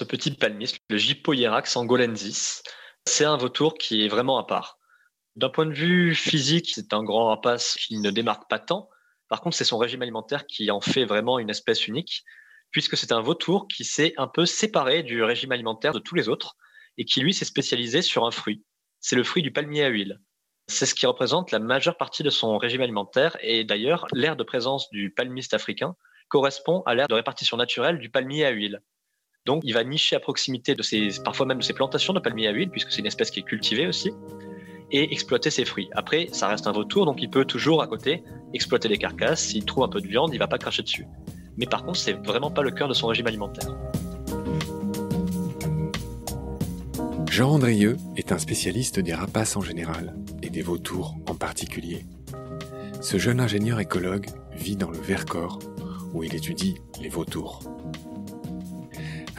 ce petit palmiste, le Gypohierax angolensis. C'est un vautour qui est vraiment à part. D'un point de vue physique, c'est un grand rapace qui ne démarque pas tant. Par contre, c'est son régime alimentaire qui en fait vraiment une espèce unique, puisque c'est un vautour qui s'est un peu séparé du régime alimentaire de tous les autres et qui, lui, s'est spécialisé sur un fruit. C'est le fruit du palmier à huile. C'est ce qui représente la majeure partie de son régime alimentaire et d'ailleurs, l'aire de présence du palmiste africain correspond à l'aire de répartition naturelle du palmier à huile. Donc, il va nicher à proximité de ses, parfois même de ses plantations de palmier à huile, puisque c'est une espèce qui est cultivée aussi, et exploiter ses fruits. Après, ça reste un vautour, donc il peut toujours à côté exploiter les carcasses. S'il trouve un peu de viande, il va pas cracher dessus. Mais par contre, c'est vraiment pas le cœur de son régime alimentaire. Jean Andrieux est un spécialiste des rapaces en général et des vautours en particulier. Ce jeune ingénieur écologue vit dans le Vercors où il étudie les vautours.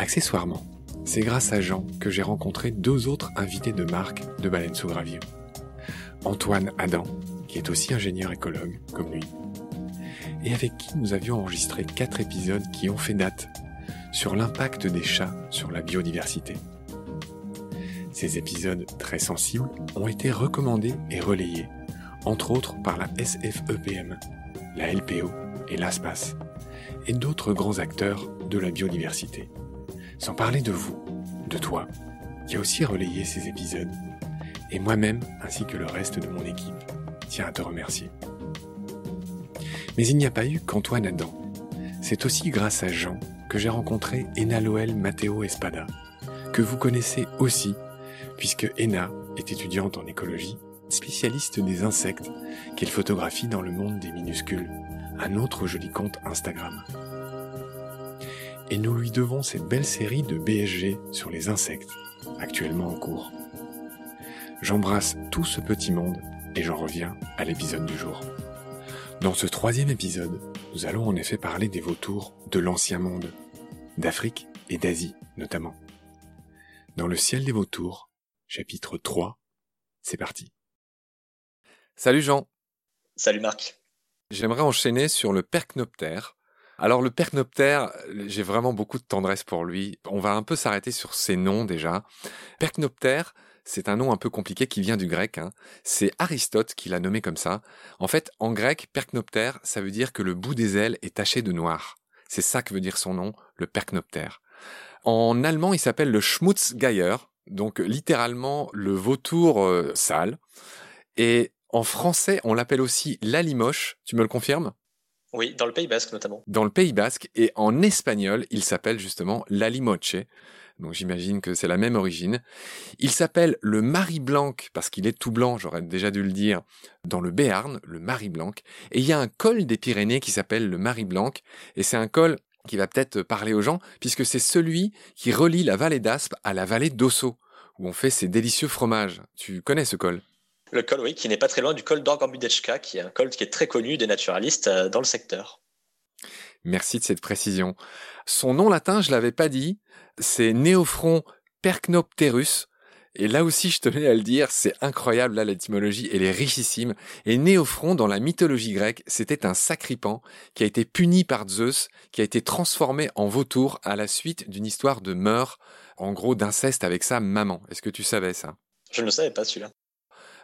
Accessoirement, c'est grâce à Jean que j'ai rencontré deux autres invités de marque de Baleine sous Gravio. Antoine Adam, qui est aussi ingénieur écologue comme lui, et avec qui nous avions enregistré quatre épisodes qui ont fait date sur l'impact des chats sur la biodiversité. Ces épisodes très sensibles ont été recommandés et relayés, entre autres par la SFEPM, la LPO et l'ASPAS, et d'autres grands acteurs de la biodiversité. Sans parler de vous, de toi, qui a aussi relayé ces épisodes, et moi-même ainsi que le reste de mon équipe, tiens à te remercier. Mais il n'y a pas eu qu'Antoine Adam. C'est aussi grâce à Jean que j'ai rencontré Ena Loel Matteo Espada, que vous connaissez aussi, puisque Ena est étudiante en écologie, spécialiste des insectes, qu'elle photographie dans le monde des minuscules, un autre joli compte Instagram et nous lui devons cette belle série de BSG sur les insectes, actuellement en cours. J'embrasse tout ce petit monde et j'en reviens à l'épisode du jour. Dans ce troisième épisode, nous allons en effet parler des vautours de l'ancien monde, d'Afrique et d'Asie notamment. Dans le ciel des vautours, chapitre 3, c'est parti. Salut Jean. Salut Marc. J'aimerais enchaîner sur le percnoptère, alors le percnoptère, j'ai vraiment beaucoup de tendresse pour lui. On va un peu s'arrêter sur ses noms déjà. Percnoptère, c'est un nom un peu compliqué qui vient du grec. Hein. C'est Aristote qui l'a nommé comme ça. En fait, en grec, percnoptère, ça veut dire que le bout des ailes est taché de noir. C'est ça que veut dire son nom, le percnoptère. En allemand, il s'appelle le Schmutzgeier, donc littéralement le vautour euh, sale. Et en français, on l'appelle aussi l'alimoche. Tu me le confirmes? Oui, dans le Pays Basque notamment. Dans le Pays Basque et en espagnol, il s'appelle justement l'alimoche. Donc j'imagine que c'est la même origine. Il s'appelle le Marie Blanc parce qu'il est tout blanc, j'aurais déjà dû le dire, dans le Béarn, le Marie Blanc. Et il y a un col des Pyrénées qui s'appelle le Marie Blanc et c'est un col qui va peut-être parler aux gens puisque c'est celui qui relie la vallée d'Aspe à la vallée d'Osso où on fait ces délicieux fromages. Tu connais ce col? Le col, oui, qui n'est pas très loin du col d'Orgambudechka, qui est un col qui est très connu des naturalistes euh, dans le secteur. Merci de cette précision. Son nom latin, je l'avais pas dit, c'est Néophron percnopterus. Et là aussi, je tenais à le dire, c'est incroyable, là, l'étymologie, elle est richissime. Et Néophron, dans la mythologie grecque, c'était un sacripant qui a été puni par Zeus, qui a été transformé en vautour à la suite d'une histoire de meurtre, en gros d'inceste avec sa maman. Est-ce que tu savais ça? Je ne le savais pas, celui-là.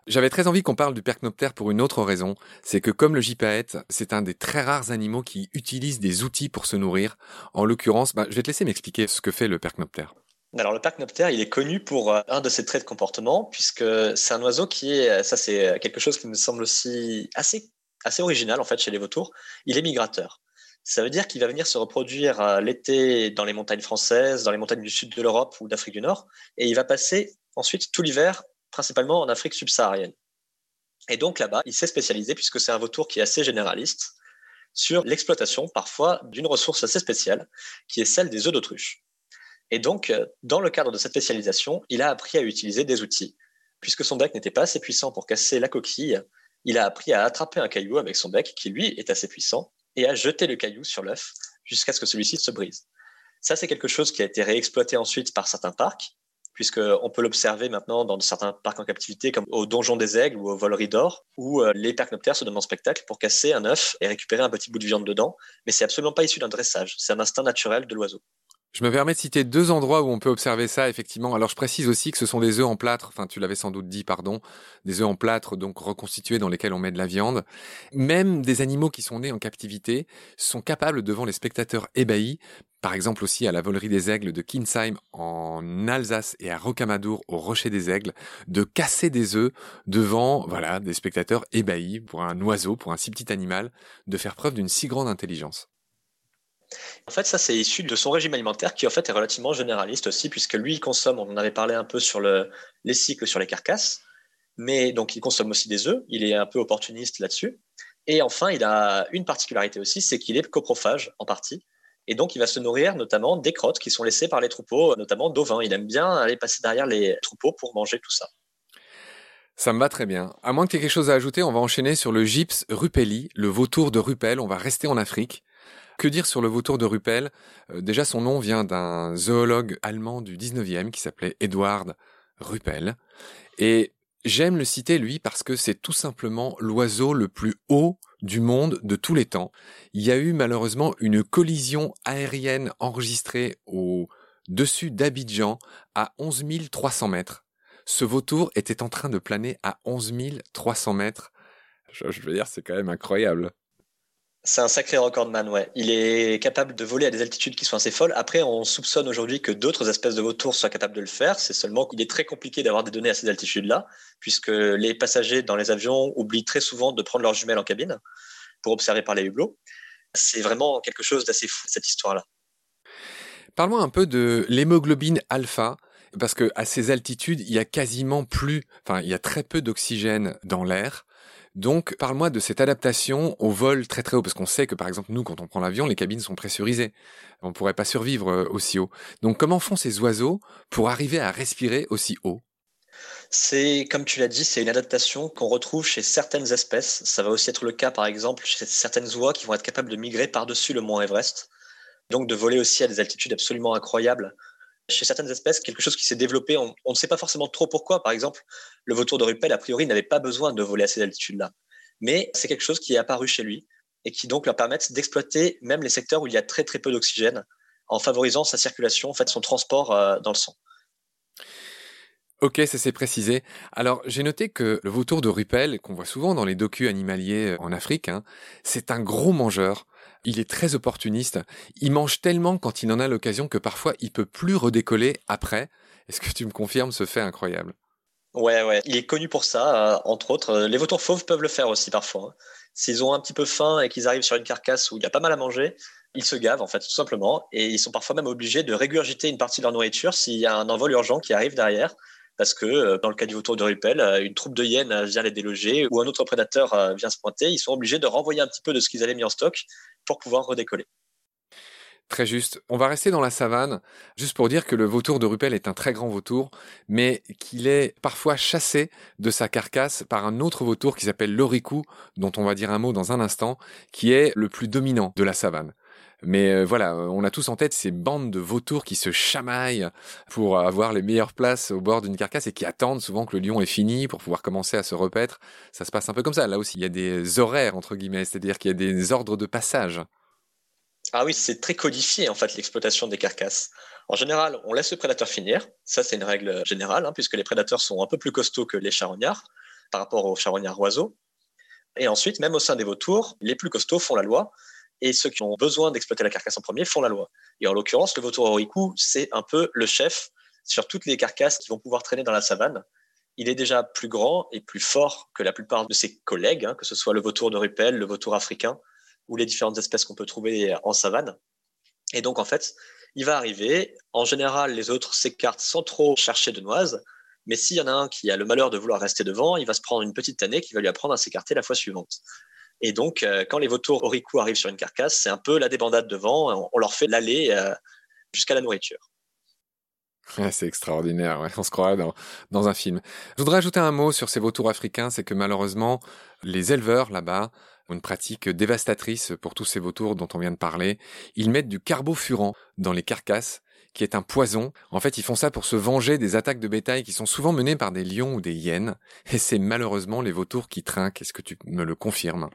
J'avais très envie qu'on parle du percnoptère pour une autre raison, c'est que comme le gypaète, c'est un des très rares animaux qui utilisent des outils pour se nourrir. En l'occurrence, bah, je vais te laisser m'expliquer ce que fait le percnoptère. Alors le percnoptère, il est connu pour euh, un de ses traits de comportement, puisque c'est un oiseau qui est, ça c'est quelque chose qui me semble aussi assez, assez original en fait chez les vautours, il est migrateur. Ça veut dire qu'il va venir se reproduire euh, l'été dans les montagnes françaises, dans les montagnes du sud de l'Europe ou d'Afrique du Nord, et il va passer ensuite tout l'hiver principalement en Afrique subsaharienne. Et donc là-bas, il s'est spécialisé, puisque c'est un vautour qui est assez généraliste, sur l'exploitation parfois d'une ressource assez spéciale, qui est celle des œufs d'autruche. Et donc, euh, dans le cadre de cette spécialisation, il a appris à utiliser des outils. Puisque son bec n'était pas assez puissant pour casser la coquille, il a appris à attraper un caillou avec son bec, qui lui est assez puissant, et à jeter le caillou sur l'œuf jusqu'à ce que celui-ci se brise. Ça, c'est quelque chose qui a été réexploité ensuite par certains parcs, puisqu'on peut l'observer maintenant dans certains parcs en captivité, comme au Donjon des Aigles ou au Volerie d'Or, où euh, les percnoptères se donnent en spectacle pour casser un œuf et récupérer un petit bout de viande dedans, mais c'est absolument pas issu d'un dressage, c'est un instinct naturel de l'oiseau. Je me permets de citer deux endroits où on peut observer ça, effectivement. Alors, je précise aussi que ce sont des œufs en plâtre, enfin, tu l'avais sans doute dit, pardon, des œufs en plâtre, donc reconstitués dans lesquels on met de la viande. Même des animaux qui sont nés en captivité sont capables, devant les spectateurs ébahis, par exemple aussi à la volerie des aigles de Kinsheim en Alsace et à Rocamadour au Rocher des Aigles, de casser des œufs devant, voilà, des spectateurs ébahis pour un oiseau, pour un si petit animal, de faire preuve d'une si grande intelligence. En fait, ça, c'est issu de son régime alimentaire qui, en fait, est relativement généraliste aussi, puisque lui, il consomme, on en avait parlé un peu sur le, les cycles sur les carcasses, mais donc il consomme aussi des œufs, il est un peu opportuniste là-dessus. Et enfin, il a une particularité aussi, c'est qu'il est coprophage en partie. Et donc, il va se nourrir notamment des crottes qui sont laissées par les troupeaux, notamment d'ovins. Il aime bien aller passer derrière les troupeaux pour manger tout ça. Ça me va très bien. À moins que tu aies quelque chose à ajouter, on va enchaîner sur le gypse rupelli, le vautour de Rupel. On va rester en Afrique. Que dire sur le vautour de Rupel? Euh, Déjà, son nom vient d'un zoologue allemand du 19e qui s'appelait Edward Rupel. Et j'aime le citer, lui, parce que c'est tout simplement l'oiseau le plus haut du monde de tous les temps. Il y a eu malheureusement une collision aérienne enregistrée au dessus d'Abidjan à 11 300 mètres. Ce vautour était en train de planer à 11 300 mètres. Je veux dire, c'est quand même incroyable. C'est un sacré recordman, ouais. Il est capable de voler à des altitudes qui sont assez folles. Après, on soupçonne aujourd'hui que d'autres espèces de vautours soient capables de le faire. C'est seulement qu'il est très compliqué d'avoir des données à ces altitudes-là, puisque les passagers dans les avions oublient très souvent de prendre leurs jumelles en cabine pour observer par les hublots. C'est vraiment quelque chose d'assez fou, cette histoire-là. Parle-moi un peu de l'hémoglobine alpha, parce que à ces altitudes, il y a quasiment plus, enfin, il y a très peu d'oxygène dans l'air. Donc, parle-moi de cette adaptation au vol très très haut, parce qu'on sait que par exemple nous, quand on prend l'avion, les cabines sont pressurisées. On ne pourrait pas survivre euh, aussi haut. Donc, comment font ces oiseaux pour arriver à respirer aussi haut? C'est, comme tu l'as dit, c'est une adaptation qu'on retrouve chez certaines espèces. Ça va aussi être le cas, par exemple, chez certaines oies qui vont être capables de migrer par-dessus le mont Everest. Donc, de voler aussi à des altitudes absolument incroyables chez certaines espèces, quelque chose qui s'est développé, on, ne sait pas forcément trop pourquoi. Par exemple, le vautour de Ruppel, a priori, n'avait pas besoin de voler à ces altitudes-là. Mais c'est quelque chose qui est apparu chez lui et qui donc leur permet d'exploiter même les secteurs où il y a très très peu d'oxygène en favorisant sa circulation, en fait, son transport euh, dans le sang. Ok, ça s'est précisé. Alors, j'ai noté que le vautour de Ruppel, qu'on voit souvent dans les docus animaliers en Afrique, hein, c'est un gros mangeur. Il est très opportuniste. Il mange tellement quand il en a l'occasion que parfois il peut plus redécoller après. Est-ce que tu me confirmes ce fait incroyable? Ouais, ouais. Il est connu pour ça, euh, entre autres. Les vautours fauves peuvent le faire aussi parfois. Hein. S'ils ont un petit peu faim et qu'ils arrivent sur une carcasse où il y a pas mal à manger, ils se gavent en fait tout simplement et ils sont parfois même obligés de régurgiter une partie de leur nourriture s'il y a un envol urgent qui arrive derrière parce que euh, dans le cas du vautour de Rupel, euh, une troupe de hyènes vient les déloger ou un autre prédateur vient se pointer, ils sont obligés de renvoyer un petit peu de ce qu'ils avaient mis en stock pour pouvoir redécoller. Très juste. On va rester dans la savane, juste pour dire que le vautour de Rupel est un très grand vautour, mais qu'il est parfois chassé de sa carcasse par un autre vautour qui s'appelle l'oricou, dont on va dire un mot dans un instant, qui est le plus dominant de la savane. Mais euh, voilà, on a tous en tête ces bandes de vautours qui se chamaillent pour avoir les meilleures places au bord d'une carcasse et qui attendent souvent que le lion est fini pour pouvoir commencer à se repaître. Ça se passe un peu comme ça. Là aussi, il y a des horaires, entre guillemets, c'est-à-dire qu'il y a des ordres de passage. Ah oui, c'est très codifié en fait l'exploitation des carcasses. En général, on laisse le prédateur finir. Ça, c'est une règle générale, hein, puisque les prédateurs sont un peu plus costauds que les charognards par rapport aux charognards oiseaux. Et ensuite, même au sein des vautours, les plus costauds font la loi et ceux qui ont besoin d'exploiter la carcasse en premier font la loi. Et en l'occurrence, le vautour orikou, c'est un peu le chef sur toutes les carcasses qui vont pouvoir traîner dans la savane. Il est déjà plus grand et plus fort que la plupart de ses collègues, hein, que ce soit le vautour de Rupel, le vautour africain ou les différentes espèces qu'on peut trouver en savane. Et donc, en fait, il va arriver. En général, les autres s'écartent sans trop chercher de noises. Mais s'il y en a un qui a le malheur de vouloir rester devant, il va se prendre une petite tannée qui va lui apprendre à s'écarter la fois suivante. Et donc, euh, quand les vautours oricoux arrivent sur une carcasse, c'est un peu la débandade devant. On leur fait l'aller euh, jusqu'à la nourriture. c'est extraordinaire, on se croirait dans, dans un film. Je voudrais ajouter un mot sur ces vautours africains, c'est que malheureusement, les éleveurs là-bas ont une pratique dévastatrice pour tous ces vautours dont on vient de parler. Ils mettent du carbofurant dans les carcasses, qui est un poison. En fait, ils font ça pour se venger des attaques de bétail qui sont souvent menées par des lions ou des hyènes. Et c'est malheureusement les vautours qui trinquent. Est-ce que tu me le confirmes?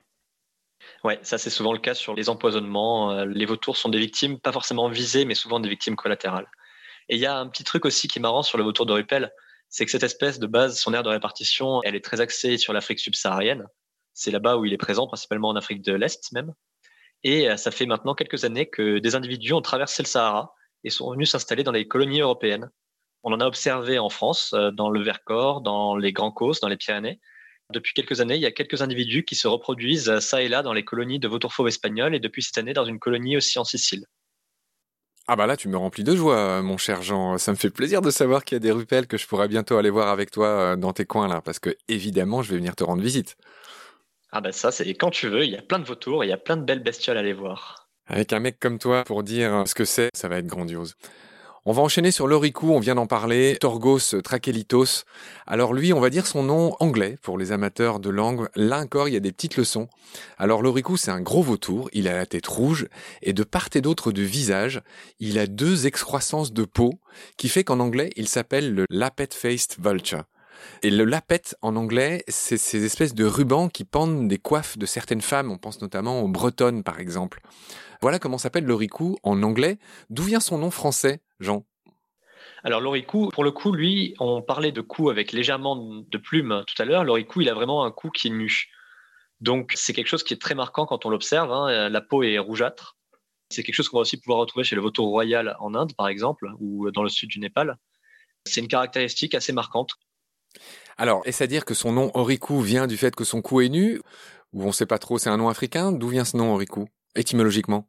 Ouais, ça c'est souvent le cas sur les empoisonnements. Euh, les vautours sont des victimes, pas forcément visées, mais souvent des victimes collatérales. Et il y a un petit truc aussi qui est marrant sur le vautour de c'est que cette espèce de base, son aire de répartition, elle est très axée sur l'Afrique subsaharienne. C'est là-bas où il est présent, principalement en Afrique de l'Est même. Et euh, ça fait maintenant quelques années que des individus ont traversé le Sahara et sont venus s'installer dans les colonies européennes. On en a observé en France, euh, dans le Vercors, dans les Grands Causses, dans les Pyrénées. Depuis quelques années, il y a quelques individus qui se reproduisent euh, ça et là dans les colonies de vautours fauves espagnols et depuis cette année dans une colonie aussi en Sicile. Ah bah là, tu me remplis de joie, mon cher Jean. Ça me fait plaisir de savoir qu'il y a des rupelles que je pourrais bientôt aller voir avec toi euh, dans tes coins là, parce que évidemment, je vais venir te rendre visite. Ah bah ça, c'est quand tu veux. Il y a plein de vautours, il y a plein de belles bestioles à aller voir. Avec un mec comme toi pour dire ce que c'est, ça va être grandiose. On va enchaîner sur l'oricou, on vient d'en parler, Torgos trachelitos. Alors lui, on va dire son nom anglais pour les amateurs de langue. Là encore, il y a des petites leçons. Alors l'oricou, c'est un gros vautour, il a la tête rouge et de part et d'autre du visage, il a deux excroissances de peau qui fait qu'en anglais, il s'appelle le lappet-faced vulture. Et le lapet en anglais, c'est ces espèces de rubans qui pendent des coiffes de certaines femmes. On pense notamment aux bretonnes, par exemple. Voilà comment s'appelle l'oricou en anglais. D'où vient son nom français, Jean alors l'oricou, pour le coup, lui, on parlait de cou avec légèrement de plumes tout à l'heure. L'oricou, il a vraiment un cou qui est nu. Donc c'est quelque chose qui est très marquant quand on l'observe. Hein. La peau est rougeâtre. C'est quelque chose qu'on va aussi pouvoir retrouver chez le vautour royal en Inde, par exemple, ou dans le sud du Népal. C'est une caractéristique assez marquante. Alors, est-ce à dire que son nom Oriku vient du fait que son cou est nu? Ou on ne sait pas trop, c'est un nom africain? D'où vient ce nom Oriku, étymologiquement?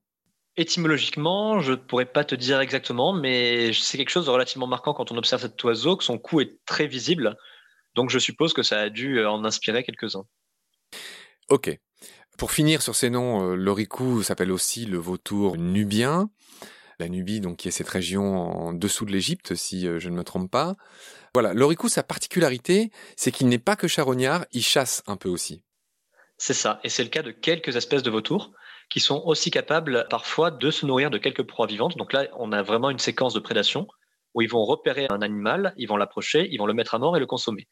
Étymologiquement, je ne pourrais pas te dire exactement, mais c'est quelque chose de relativement marquant quand on observe cet oiseau, que son cou est très visible. Donc je suppose que ça a dû en inspirer quelques-uns. Ok. Pour finir sur ces noms, euh, l'oricou s'appelle aussi le vautour nubien. La Nubie, donc, qui est cette région en dessous de l'Égypte, si euh, je ne me trompe pas. Voilà, l'oricou, sa particularité, c'est qu'il n'est pas que charognard, il chasse un peu aussi. C'est ça, et c'est le cas de quelques espèces de vautours qui sont aussi capables parfois de se nourrir de quelques proies vivantes. Donc là, on a vraiment une séquence de prédation où ils vont repérer un animal, ils vont l'approcher, ils vont le mettre à mort et le consommer.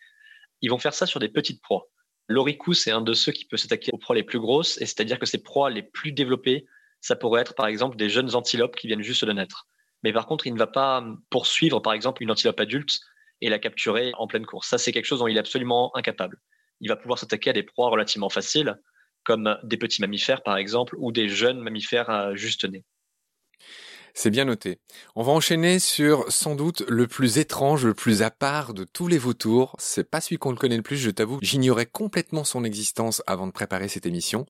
Ils vont faire ça sur des petites proies. L'oricou, c'est un de ceux qui peut s'attaquer aux proies les plus grosses, et c'est-à-dire que ces proies les plus développées, ça pourrait être par exemple des jeunes antilopes qui viennent juste de naître. Mais par contre, il ne va pas poursuivre par exemple une antilope adulte et la capturer en pleine course. Ça, c'est quelque chose dont il est absolument incapable. Il va pouvoir s'attaquer à des proies relativement faciles, comme des petits mammifères par exemple, ou des jeunes mammifères à juste nez. C'est bien noté. On va enchaîner sur sans doute le plus étrange, le plus à part de tous les vautours. C'est pas celui qu'on le connaît le plus, je t'avoue. J'ignorais complètement son existence avant de préparer cette émission.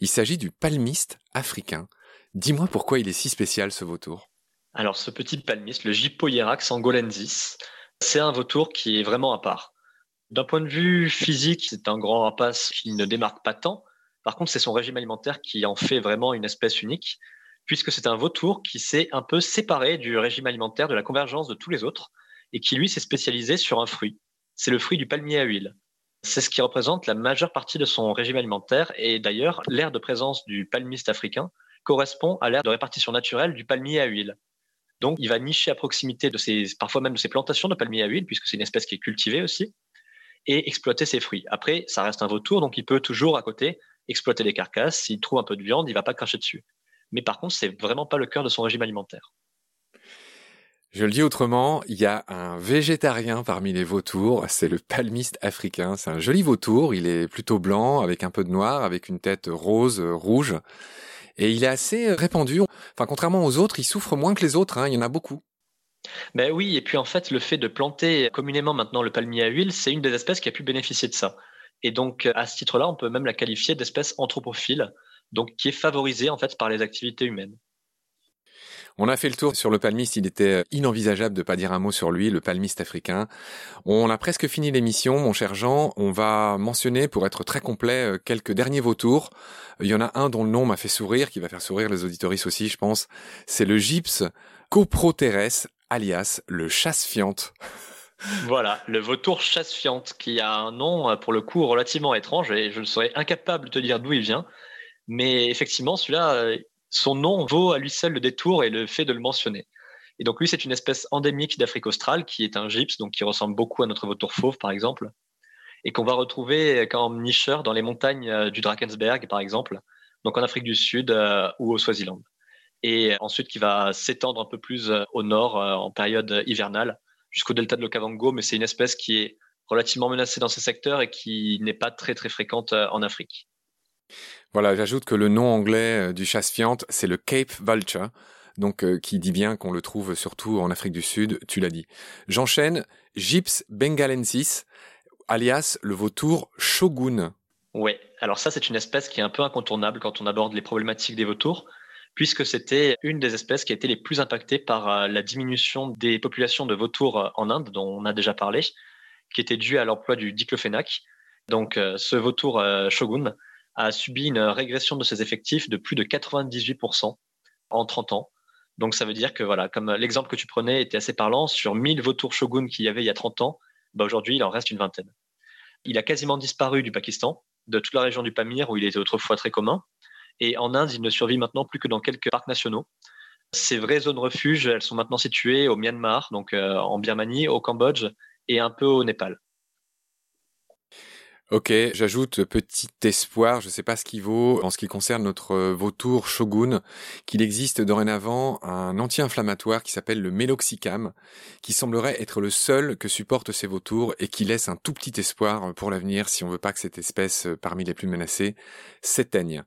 Il s'agit du palmiste africain. Dis-moi pourquoi il est si spécial ce vautour. Alors ce petit palmiste, le Gypoierax angolensis, c'est un vautour qui est vraiment à part. D'un point de vue physique, c'est un grand rapace qui ne démarque pas tant, par contre, c'est son régime alimentaire qui en fait vraiment une espèce unique, puisque c'est un vautour qui s'est un peu séparé du régime alimentaire, de la convergence de tous les autres, et qui lui s'est spécialisé sur un fruit. C'est le fruit du palmier à huile. C'est ce qui représente la majeure partie de son régime alimentaire, et d'ailleurs, l'aire de présence du palmiste africain correspond à l'aire de répartition naturelle du palmier à huile. Donc, il va nicher à proximité de ses, parfois même de ses plantations de palmier à huile, puisque c'est une espèce qui est cultivée aussi, et exploiter ses fruits. Après, ça reste un vautour, donc il peut toujours à côté exploiter les carcasses. S'il trouve un peu de viande, il va pas cracher dessus. Mais par contre, c'est vraiment pas le cœur de son régime alimentaire. Je le dis autrement, il y a un végétarien parmi les vautours, c'est le palmiste africain. C'est un joli vautour, il est plutôt blanc, avec un peu de noir, avec une tête rose, rouge. Et il est assez répandu. Enfin, contrairement aux autres, il souffre moins que les autres, hein. il y en a beaucoup. Ben oui, et puis en fait, le fait de planter communément maintenant le palmier à huile, c'est une des espèces qui a pu bénéficier de ça. Et donc, à ce titre-là, on peut même la qualifier d'espèce anthropophile, donc qui est favorisée en fait par les activités humaines. On a fait le tour sur le palmiste, il était inenvisageable de pas dire un mot sur lui, le palmiste africain. On a presque fini l'émission, mon cher Jean. On va mentionner, pour être très complet, euh, quelques derniers vautours. Il y en a un dont le nom m'a fait sourire, qui va faire sourire les auditoristes aussi, je pense. C'est le gypse coproteres, alias le chasse-fiante. Voilà, le vautour chasse-fiante, qui a un nom euh, pour le coup relativement étrange et je serais incapable de te dire d'où il vient. Mais effectivement, celui-là, euh, son nom vaut à lui seul le détour et le fait de le mentionner. Et donc lui, c'est une espèce endémique d'Afrique australe qui est un gypse, donc qui ressemble beaucoup à notre vautour fauve par exemple, et qu'on va retrouver comme nicheur dans les montagnes euh, du Drakensberg par exemple, donc en Afrique du Sud ou au Swaziland. Et ensuite qui va s'étendre un peu plus au nord en période hivernale jusqu'au delta de l'Okavango, mais c'est une espèce qui est relativement menacée dans ces secteurs et qui n'est pas très très fréquente en Afrique. Voilà, j'ajoute que le nom anglais du chasse-fiante, c'est le Cape Vulture, donc euh, qui dit bien qu'on le trouve surtout en Afrique du Sud, tu l'as dit. J'enchaîne, Gyps bengalensis, alias le vautour shogun. Oui, alors ça c'est une espèce qui est un peu incontournable quand on aborde les problématiques des vautours, puisque c'était une des espèces qui a été les plus impactées par euh, la diminution des populations de vautours euh, en Inde, dont on a déjà parlé, qui était due à l'emploi du diclofénac. Donc ce vautour shogun a subi une régression de ses effectifs de plus de 98% en 30 ans. Donc ça veut dire que voilà, comme l'exemple que tu prenais était assez parlant, sur 1000 vautours shogun qu'il y avait il y a 30 ans, bah aujourd'hui il en reste une vingtaine. Il a quasiment disparu du Pakistan, de toute la région du Pamir où il était autrefois très commun. Et en Inde, il ne survit maintenant plus que dans quelques parcs nationaux. Ces vraies zones refuge, elles sont maintenant situées au Myanmar, donc euh, en Birmanie, au Cambodge et un peu au Népal. Ok, j'ajoute petit espoir, je ne sais pas ce qu'il vaut en ce qui concerne notre vautour Shogun, qu'il existe dorénavant un anti-inflammatoire qui s'appelle le Meloxicam, qui semblerait être le seul que supportent ces vautours et qui laisse un tout petit espoir pour l'avenir si on veut pas que cette espèce parmi les plus menacées s'éteigne.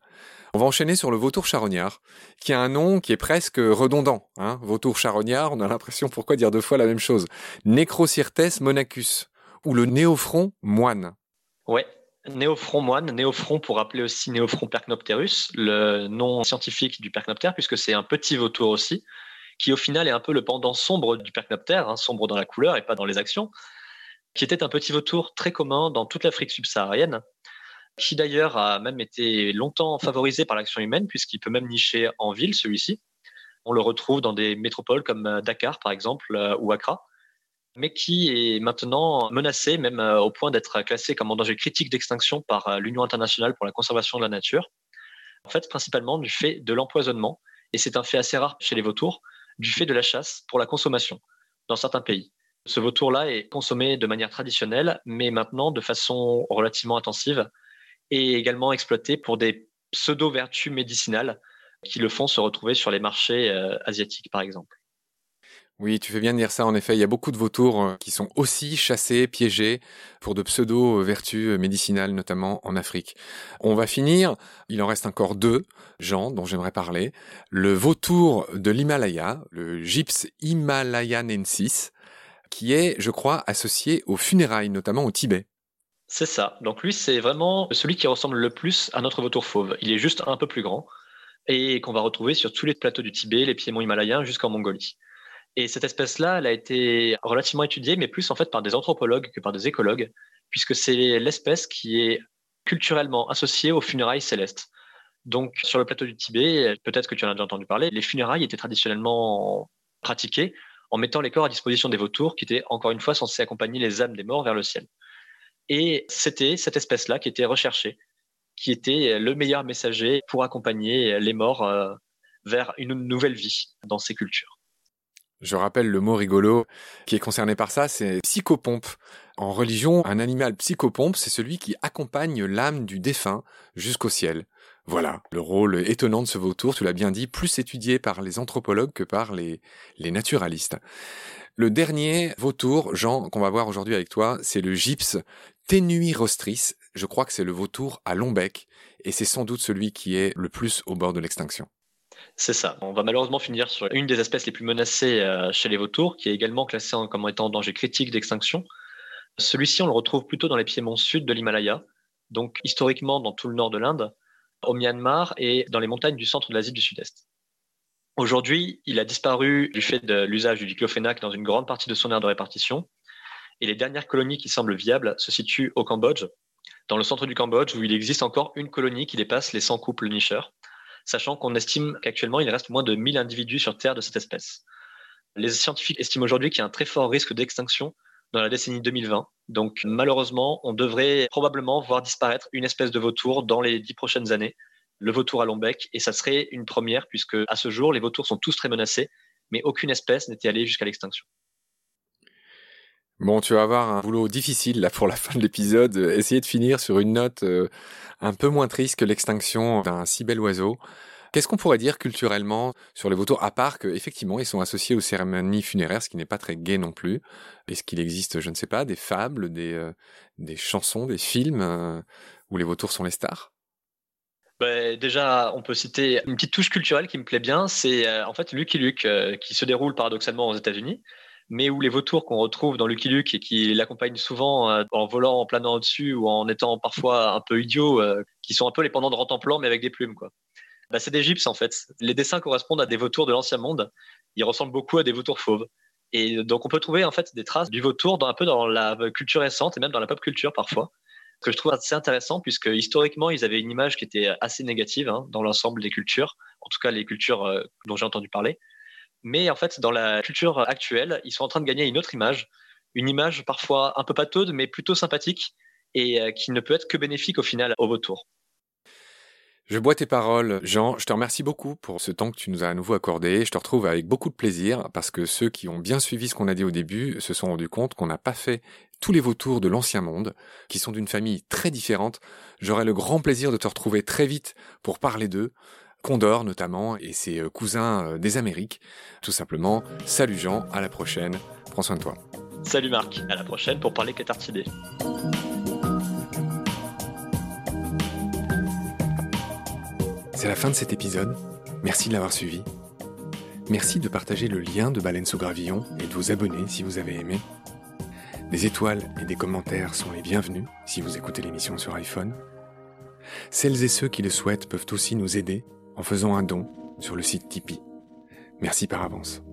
On va enchaîner sur le vautour charognard, qui a un nom qui est presque redondant. Hein vautour charognard, on a l'impression pourquoi dire deux fois la même chose? Necrocyrtes monacus, ou le néophron moine. Ouais, Néophron moine, néophron pour appeler aussi Néophron percnopterus, le nom scientifique du percnoptère, puisque c'est un petit vautour aussi, qui au final est un peu le pendant sombre du percnoptère, hein, sombre dans la couleur et pas dans les actions, qui était un petit vautour très commun dans toute l'Afrique subsaharienne, qui d'ailleurs a même été longtemps favorisé par l'action humaine, puisqu'il peut même nicher en ville, celui-ci. On le retrouve dans des métropoles comme Dakar, par exemple, euh, ou Accra mais qui est maintenant menacé, même euh, au point d'être classé comme en danger critique d'extinction par euh, l'Union internationale pour la conservation de la nature. En fait, principalement du fait de l'empoisonnement, et c'est un fait assez rare chez les vautours, du fait de la chasse pour la consommation dans certains pays. Ce vautour-là est consommé de manière traditionnelle, mais maintenant de façon relativement intensive, et également exploité pour des pseudo-vertus médicinales qui le font se retrouver sur les marchés euh, asiatiques, par exemple. Oui, tu fais bien de dire ça. En effet, il y a beaucoup de vautours euh, qui sont aussi chassés, piégés pour de pseudo-vertus euh, médicinales, notamment en Afrique. On va finir. Il en reste encore deux, gens dont j'aimerais parler. Le vautour de l'Himalaya, le Gyps himalayanensis, qui est, je crois, associé aux funérailles, notamment au Tibet. C'est ça. Donc lui, c'est vraiment celui qui ressemble le plus à notre vautour fauve. Il est juste un peu plus grand et qu'on va retrouver sur tous les plateaux du Tibet, les piémonts himalayens jusqu'en Mongolie. Et cette espèce-là, elle a été relativement étudiée, mais plus en fait par des anthropologues que par des écologues, puisque c'est l'espèce qui est culturellement associée aux funérailles célestes. Donc, sur le plateau du Tibet, peut-être que tu en as déjà entendu parler, les funérailles étaient traditionnellement pratiquées en mettant les corps à disposition des vautours, qui étaient encore une fois censés accompagner les âmes des morts vers le ciel. Et c'était cette espèce-là qui était recherchée, qui était le meilleur messager pour accompagner les morts euh, vers une nouvelle vie dans ces cultures. Je rappelle le mot rigolo qui est concerné par ça, c'est psychopompe. En religion, un animal psychopompe, c'est celui qui accompagne l'âme du défunt jusqu'au ciel. Voilà, le rôle étonnant de ce vautour, tu l'as bien dit, plus étudié par les anthropologues que par les, les naturalistes. Le dernier vautour, Jean, qu'on va voir aujourd'hui avec toi, c'est le gypse Tenui rostris. Je crois que c'est le vautour à long bec, et c'est sans doute celui qui est le plus au bord de l'extinction. C'est ça. On va malheureusement finir sur une des espèces les plus menacées euh, chez les vautours, qui est également classée comme étant en danger critique d'extinction. Celui-ci, on le retrouve plutôt dans les piémonts sud de l'Himalaya, donc historiquement dans tout le nord de l'Inde, au Myanmar et dans les montagnes du centre de l'Asie du Sud-Est. Aujourd'hui, il a disparu du fait de l'usage du diclofénac dans une grande partie de son aire de répartition. Et les dernières colonies qui semblent viables se situent au Cambodge, dans le centre du Cambodge, où il existe encore une colonie qui dépasse les 100 couples nicheurs sachant qu'on estime qu'actuellement, il reste moins de 1000 individus sur Terre de cette espèce. Les scientifiques estiment aujourd'hui qu'il y a un très fort risque d'extinction dans la décennie 2020. Donc malheureusement, on devrait probablement voir disparaître une espèce de vautour dans les dix prochaines années, le vautour à long bec, et ça serait une première puisque à ce jour, les vautours sont tous très menacés, mais aucune espèce n'était allée jusqu'à l'extinction. Bon, tu vas avoir un boulot difficile là pour la fin de l'épisode. Essayer de finir sur une note euh, un peu moins triste que l'extinction d'un si bel oiseau. Qu'est-ce qu'on pourrait dire culturellement sur les vautours, à part qu'effectivement ils sont associés aux cérémonies funéraires, ce qui n'est pas très gai non plus. Est-ce qu'il existe, je ne sais pas, des fables, des, euh, des chansons, des films euh, où les vautours sont les stars? Bah, déjà, on peut citer une petite touche culturelle qui me plaît bien, c'est en fait Lucky Luke, qui se déroule paradoxalement aux États-Unis mais où les vautours qu'on retrouve dans Lucky Luke et qui l'accompagnent souvent euh, en volant, en planant au-dessus ou en étant parfois un peu idiots, euh, qui sont un peu les pendants de Rantanplan mais avec des plumes, quoi. Bah, c'est des gypses en fait. Les dessins correspondent à des vautours de l'ancien monde. Ils ressemblent beaucoup à des vautours fauves. Et donc on peut trouver en fait des traces du vautour dans un peu dans la culture récente et même dans la pop culture parfois que je trouve assez intéressant puisque historiquement ils avaient une image qui était assez négative hein, dans l'ensemble des cultures, en tout cas les cultures euh, dont j'ai entendu parler. Mais en fait, dans la culture actuelle, ils sont en train de gagner une autre image, une image parfois un peu pataude, mais plutôt sympathique et euh, qui ne peut être que bénéfique au final au vautour. Je bois tes paroles, Jean. Je te remercie beaucoup pour ce temps que tu nous as à nouveau accordé. Je te retrouve avec beaucoup de plaisir parce que ceux qui ont bien suivi ce qu'on a dit au début se sont rendus compte qu'on n'a pas fait tous les vautours de l'ancien monde, qui sont d'une famille très différente. J'aurai le grand plaisir de te retrouver très vite pour parler d'eux. Condor notamment et ses euh, cousins euh, des Amériques. Tout simplement, salut Jean, à la prochaine, prends soin de toi. Salut Marc, à la prochaine pour parler Catartidés. C'est la fin de cet épisode. Merci de l'avoir suivi. Merci de partager le lien de Baleine sous Gravillon et de vous abonner si vous avez aimé. Des étoiles et des commentaires sont les bienvenus si vous écoutez l'émission sur iPhone. Celles et ceux qui le souhaitent peuvent aussi nous aider en faisant un don sur le site Tipeee. Merci par avance.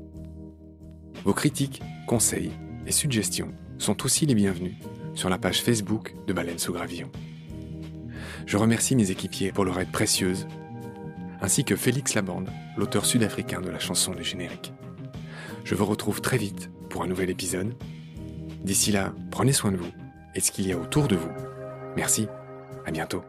Vos critiques, conseils et suggestions sont aussi les bienvenus sur la page Facebook de Baleine sous Gravillon. Je remercie mes équipiers pour leur aide précieuse, ainsi que Félix Labande, l'auteur sud-africain de la chanson du générique. Je vous retrouve très vite pour un nouvel épisode. D'ici là, prenez soin de vous et de ce qu'il y a autour de vous. Merci, à bientôt.